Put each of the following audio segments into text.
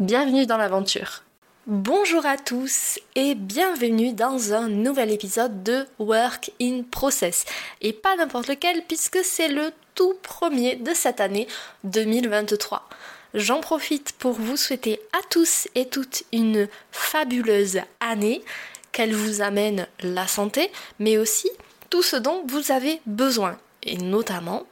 Bienvenue dans l'aventure. Bonjour à tous et bienvenue dans un nouvel épisode de Work in Process. Et pas n'importe lequel puisque c'est le tout premier de cette année 2023. J'en profite pour vous souhaiter à tous et toutes une fabuleuse année, qu'elle vous amène la santé, mais aussi tout ce dont vous avez besoin. Et notamment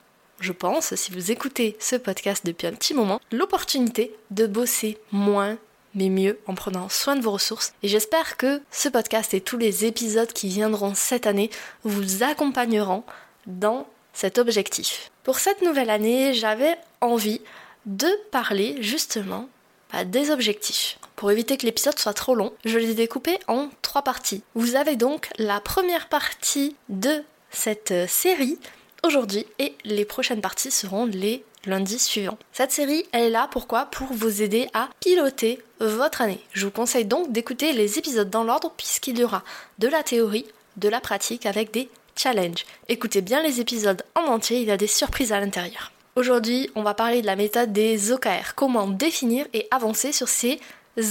je pense, si vous écoutez ce podcast depuis un petit moment, l'opportunité de bosser moins mais mieux en prenant soin de vos ressources. Et j'espère que ce podcast et tous les épisodes qui viendront cette année vous accompagneront dans cet objectif. Pour cette nouvelle année, j'avais envie de parler justement bah, des objectifs. Pour éviter que l'épisode soit trop long, je les ai découpés en trois parties. Vous avez donc la première partie de cette série aujourd'hui et les prochaines parties seront les lundis suivants. Cette série, elle est là pourquoi? Pour vous aider à piloter votre année. Je vous conseille donc d'écouter les épisodes dans l'ordre puisqu'il y aura de la théorie, de la pratique avec des challenges. Écoutez bien les épisodes en entier, il y a des surprises à l'intérieur. Aujourd'hui, on va parler de la méthode des OKR, comment définir et avancer sur ces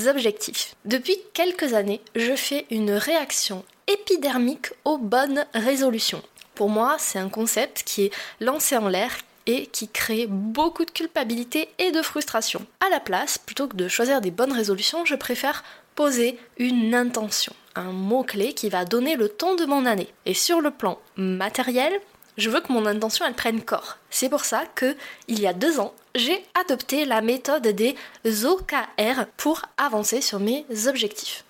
objectifs. Depuis quelques années, je fais une réaction épidermique aux bonnes résolutions. Pour moi, c'est un concept qui est lancé en l'air et qui crée beaucoup de culpabilité et de frustration. À la place, plutôt que de choisir des bonnes résolutions, je préfère poser une intention, un mot-clé qui va donner le ton de mon année. Et sur le plan matériel, je veux que mon intention elle prenne corps. C'est pour ça que il y a deux ans, j'ai adopté la méthode des OKR pour avancer sur mes objectifs.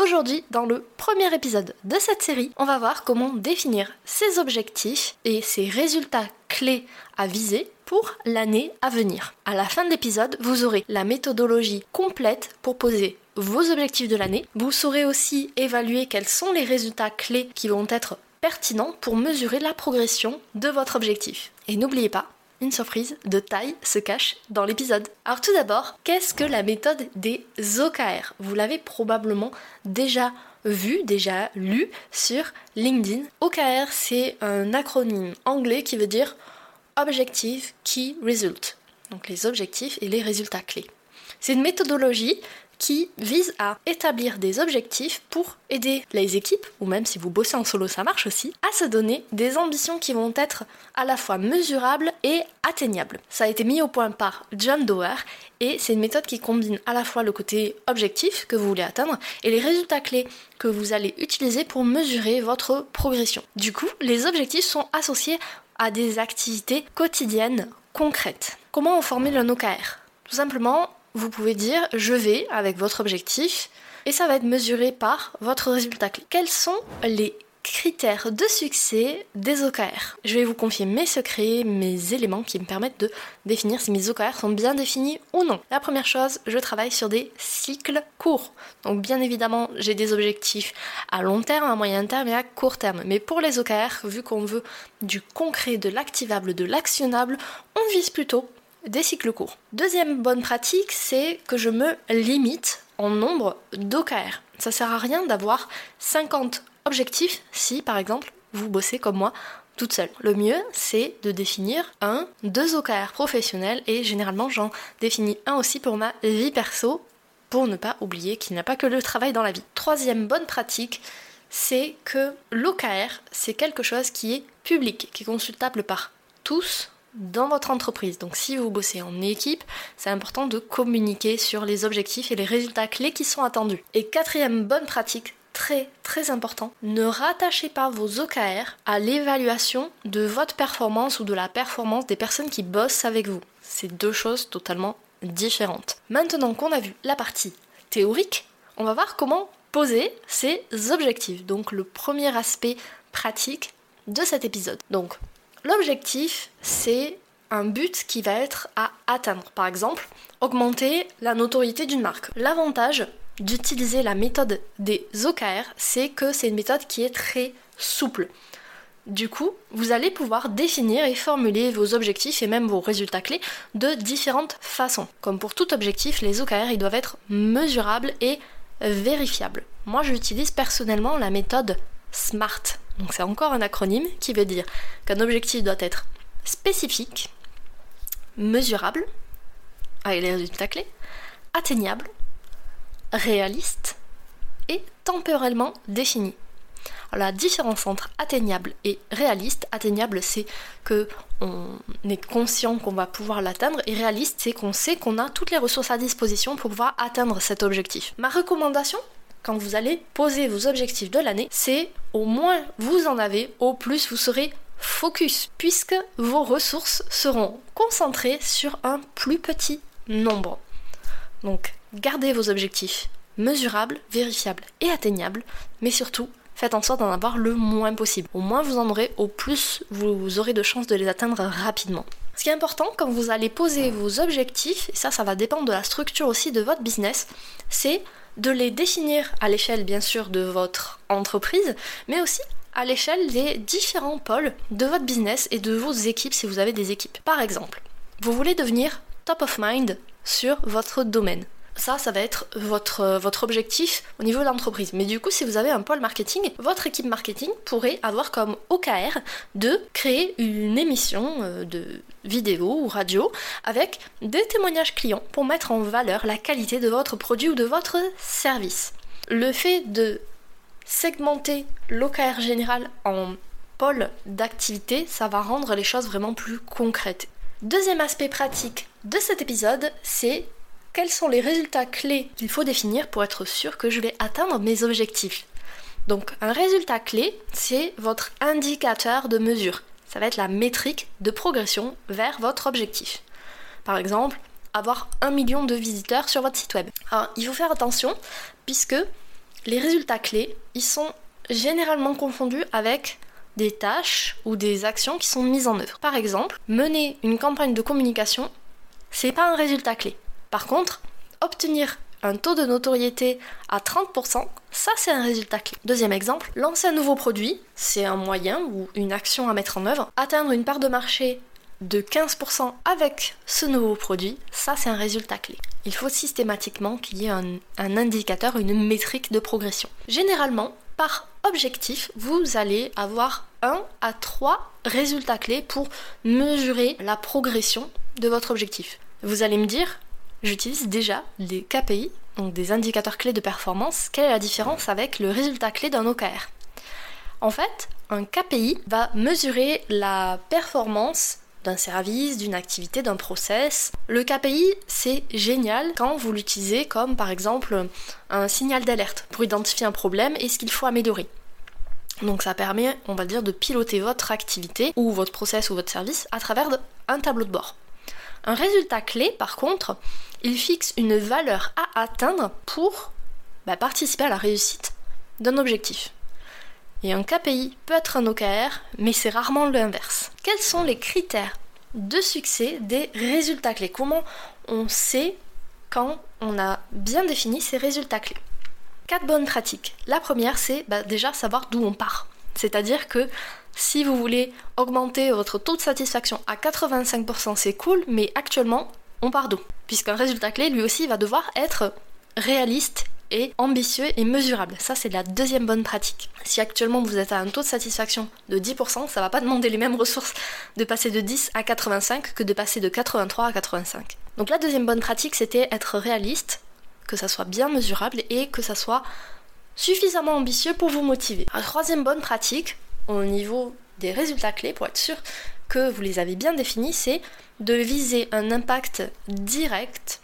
Aujourd'hui, dans le premier épisode de cette série, on va voir comment définir ses objectifs et ses résultats clés à viser pour l'année à venir. À la fin de l'épisode, vous aurez la méthodologie complète pour poser vos objectifs de l'année. Vous saurez aussi évaluer quels sont les résultats clés qui vont être pertinents pour mesurer la progression de votre objectif. Et n'oubliez pas, une surprise de taille se cache dans l'épisode. Alors tout d'abord, qu'est-ce que la méthode des OKR Vous l'avez probablement déjà vu, déjà lu sur LinkedIn. OKR, c'est un acronyme anglais qui veut dire Objective Key Result. Donc les objectifs et les résultats clés. C'est une méthodologie qui vise à établir des objectifs pour aider les équipes, ou même si vous bossez en solo, ça marche aussi, à se donner des ambitions qui vont être à la fois mesurables et atteignables. Ça a été mis au point par John Doerr et c'est une méthode qui combine à la fois le côté objectif que vous voulez atteindre et les résultats clés que vous allez utiliser pour mesurer votre progression. Du coup, les objectifs sont associés à des activités quotidiennes concrètes. Comment on formule un OKR Tout simplement, vous pouvez dire je vais avec votre objectif et ça va être mesuré par votre résultat clé. Quels sont les critères de succès des OKR? Je vais vous confier mes secrets, mes éléments qui me permettent de définir si mes OKR sont bien définis ou non. La première chose, je travaille sur des cycles courts. Donc bien évidemment, j'ai des objectifs à long terme, à moyen terme et à court terme. Mais pour les OKR, vu qu'on veut du concret, de l'activable, de l'actionnable, on vise plutôt des cycles courts. Deuxième bonne pratique, c'est que je me limite en nombre d'OKR. Ça sert à rien d'avoir 50 objectifs si par exemple vous bossez comme moi toute seule. Le mieux, c'est de définir un, deux OKR professionnels et généralement j'en définis un aussi pour ma vie perso pour ne pas oublier qu'il n'y a pas que le travail dans la vie. Troisième bonne pratique, c'est que l'OKR, c'est quelque chose qui est public, qui est consultable par tous dans votre entreprise. Donc si vous bossez en équipe, c'est important de communiquer sur les objectifs et les résultats clés qui sont attendus. Et quatrième bonne pratique, très très important, ne rattachez pas vos OKR à l'évaluation de votre performance ou de la performance des personnes qui bossent avec vous. C'est deux choses totalement différentes. Maintenant qu'on a vu la partie théorique, on va voir comment poser ces objectifs. Donc le premier aspect pratique de cet épisode. L'objectif, c'est un but qui va être à atteindre. Par exemple, augmenter la notoriété d'une marque. L'avantage d'utiliser la méthode des OKR, c'est que c'est une méthode qui est très souple. Du coup, vous allez pouvoir définir et formuler vos objectifs et même vos résultats clés de différentes façons. Comme pour tout objectif, les OKR ils doivent être mesurables et vérifiables. Moi, j'utilise personnellement la méthode SMART. Donc c'est encore un acronyme qui veut dire qu'un objectif doit être spécifique, mesurable, avec les résultats clés, atteignable, réaliste et temporellement défini. Alors, la différence entre atteignable et réaliste, atteignable c'est que on est conscient qu'on va pouvoir l'atteindre et réaliste c'est qu'on sait qu'on a toutes les ressources à disposition pour pouvoir atteindre cet objectif. Ma recommandation quand vous allez poser vos objectifs de l'année, c'est au moins vous en avez, au plus vous serez focus, puisque vos ressources seront concentrées sur un plus petit nombre. Donc, gardez vos objectifs mesurables, vérifiables et atteignables, mais surtout, faites en sorte d'en avoir le moins possible. Au moins vous en aurez, au plus vous aurez de chances de les atteindre rapidement. Ce qui est important quand vous allez poser vos objectifs, et ça ça va dépendre de la structure aussi de votre business, c'est de les définir à l'échelle bien sûr de votre entreprise, mais aussi à l'échelle des différents pôles de votre business et de vos équipes si vous avez des équipes. Par exemple, vous voulez devenir top of mind sur votre domaine. Ça, ça va être votre, votre objectif au niveau de l'entreprise. Mais du coup, si vous avez un pôle marketing, votre équipe marketing pourrait avoir comme OKR de créer une émission euh, de vidéo ou radio avec des témoignages clients pour mettre en valeur la qualité de votre produit ou de votre service. Le fait de segmenter l'OKR général en pôle d'activité, ça va rendre les choses vraiment plus concrètes. Deuxième aspect pratique de cet épisode, c'est quels sont les résultats clés qu'il faut définir pour être sûr que je vais atteindre mes objectifs. Donc un résultat clé, c'est votre indicateur de mesure. Ça va être la métrique de progression vers votre objectif. Par exemple, avoir un million de visiteurs sur votre site web. Alors, il faut faire attention puisque les résultats clés, ils sont généralement confondus avec des tâches ou des actions qui sont mises en œuvre. Par exemple, mener une campagne de communication, c'est pas un résultat clé. Par contre, obtenir un taux de notoriété à 30%, ça c'est un résultat clé. Deuxième exemple, lancer un nouveau produit, c'est un moyen ou une action à mettre en œuvre. Atteindre une part de marché de 15% avec ce nouveau produit, ça c'est un résultat clé. Il faut systématiquement qu'il y ait un, indicateur, une métrique de progression. Généralement, par objectif, vous allez avoir un à trois résultats clés pour mesurer la progression de votre objectif. Vous allez me dire, j'utilise déjà les KPI, donc des indicateurs clés de performance. Quelle est la différence avec le résultat clé d'un OKR En fait, un KPI va mesurer la performance d'un service, d'une activité, d'un process. Le KPI, c'est génial quand vous l'utilisez comme par exemple un signal d'alerte pour identifier un problème et ce qu'il faut améliorer. Donc ça permet, on va dire, de piloter votre activité ou votre process ou votre service à travers un tableau de bord. Un résultat clé, par contre, il fixe une valeur à atteindre pour bah, participer à la réussite d'un objectif. Et un KPI peut être un OKR, mais c'est rarement l'inverse. Quels sont les critères de succès des résultats clés? Comment on sait quand on a bien défini ces résultats clés? Quatre bonnes pratiques. La première, c'est bah, déjà savoir d'où on part. C'est-à-dire que si vous voulez augmenter votre taux de satisfaction à 85%, c'est cool, mais actuellement, on part d'où? Puisqu'un résultat clé, lui aussi, va devoir être réaliste et ambitieux et mesurable. Ça, c'est la deuxième bonne pratique. Si actuellement vous êtes à un taux de satisfaction de 10%, ça va pas demander les mêmes ressources de passer de 10 à 85 que de passer de 83 à 85. Donc la deuxième bonne pratique, c'était être réaliste, que ça soit bien mesurable et que ça soit suffisamment ambitieux pour vous motiver. La troisième bonne pratique, au niveau des résultats clés, pour être sûr que vous les avez bien définis, c'est de viser un impact direct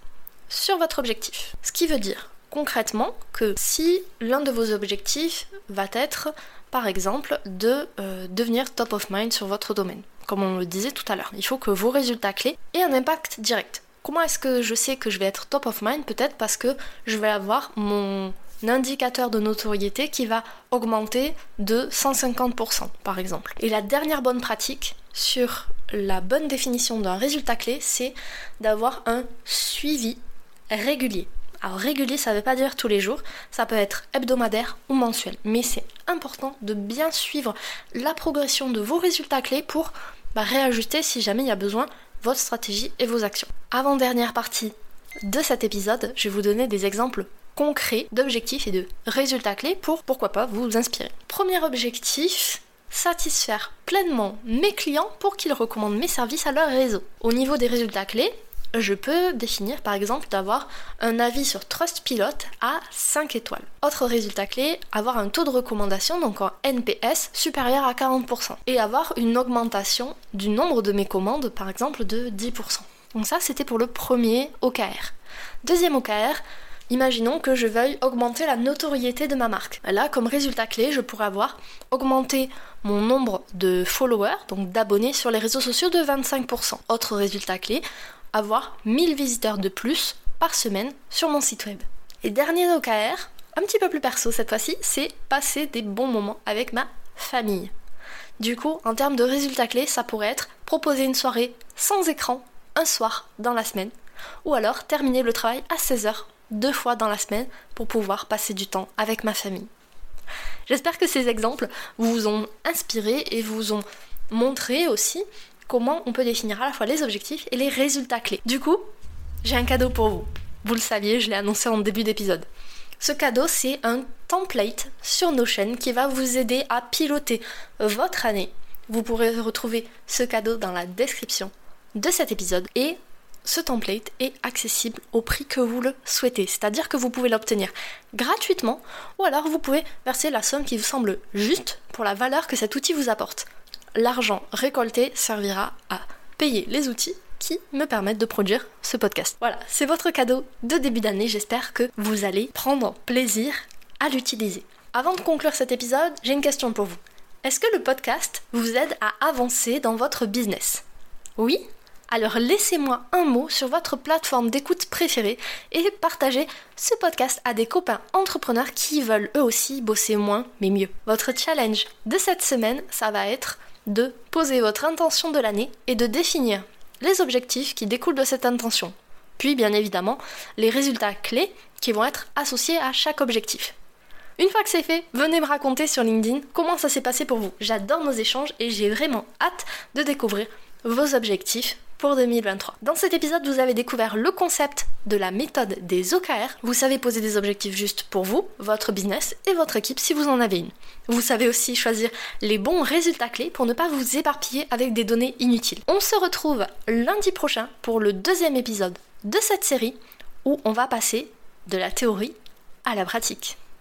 sur votre objectif. Ce qui veut dire concrètement que si l'un de vos objectifs va être par exemple de euh, devenir top of mind sur votre domaine, comme on le disait tout à l'heure, il faut que vos résultats clés aient un impact direct. Comment est-ce que je sais que je vais être top of mind? Peut-être parce que je vais avoir mon indicateur de notoriété qui va augmenter de 150% par exemple. Et la dernière bonne pratique sur la bonne définition d'un résultat clé, c'est d'avoir un suivi régulier. Alors régulier, ça ne veut pas dire tous les jours, ça peut être hebdomadaire ou mensuel. Mais c'est important de bien suivre la progression de vos résultats clés pour bah, réajuster si jamais il y a besoin votre stratégie et vos actions. Avant-dernière partie de cet épisode, je vais vous donner des exemples concrets d'objectifs et de résultats clés pour, pourquoi pas, vous inspirer. Premier objectif, satisfaire pleinement mes clients pour qu'ils recommandent mes services à leur réseau. Au niveau des résultats clés, je peux définir par exemple d'avoir un avis sur Trustpilot à 5 étoiles. Autre résultat clé, avoir un taux de recommandation, donc en NPS, supérieur à 40%. Et avoir une augmentation du nombre de mes commandes, par exemple, de 10%. Donc ça, c'était pour le premier OKR. Deuxième OKR, Imaginons que je veuille augmenter la notoriété de ma marque. Là, comme résultat clé, je pourrais avoir augmenté mon nombre de followers, donc d'abonnés sur les réseaux sociaux de 25%. Autre résultat clé, avoir 1000 visiteurs de plus par semaine sur mon site web. Et dernier OKR, un petit peu plus perso cette fois-ci, c'est passer des bons moments avec ma famille. Du coup, en termes de résultats clés, ça pourrait être proposer une soirée sans écran un soir dans la semaine, ou alors terminer le travail à 16h deux fois dans la semaine pour pouvoir passer du temps avec ma famille. J'espère que ces exemples vous ont inspiré et vous ont montré aussi comment on peut définir à la fois les objectifs et les résultats clés. Du coup, j'ai un cadeau pour vous. Vous le saviez, je l'ai annoncé en début d'épisode. Ce cadeau, c'est un template sur Notion qui va vous aider à piloter votre année. Vous pourrez retrouver ce cadeau dans la description de cet épisode et ce template est accessible au prix que vous le souhaitez, c'est-à-dire que vous pouvez l'obtenir gratuitement ou alors vous pouvez verser la somme qui vous semble juste pour la valeur que cet outil vous apporte. L'argent récolté servira à payer les outils qui me permettent de produire ce podcast. Voilà, c'est votre cadeau de début d'année, j'espère que vous allez prendre plaisir à l'utiliser. Avant de conclure cet épisode, j'ai une question pour vous. Est-ce que le podcast vous aide à avancer dans votre business? Oui alors laissez-moi un mot sur votre plateforme d'écoute préférée et partagez ce podcast à des copains entrepreneurs qui veulent eux aussi bosser moins mais mieux. Votre challenge de cette semaine, ça va être de poser votre intention de l'année et de définir les objectifs qui découlent de cette intention. Puis bien évidemment, les résultats clés qui vont être associés à chaque objectif. Une fois que c'est fait, venez me raconter sur LinkedIn comment ça s'est passé pour vous. J'adore nos échanges et j'ai vraiment hâte de découvrir vos objectifs pour 2023. Dans cet épisode, vous avez découvert le concept de la méthode des OKR. Vous savez poser des objectifs justes pour vous, votre business et votre équipe si vous en avez une. Vous savez aussi choisir les bons résultats clés pour ne pas vous éparpiller avec des données inutiles. On se retrouve lundi prochain pour le deuxième épisode de cette série où on va passer de la théorie à la pratique.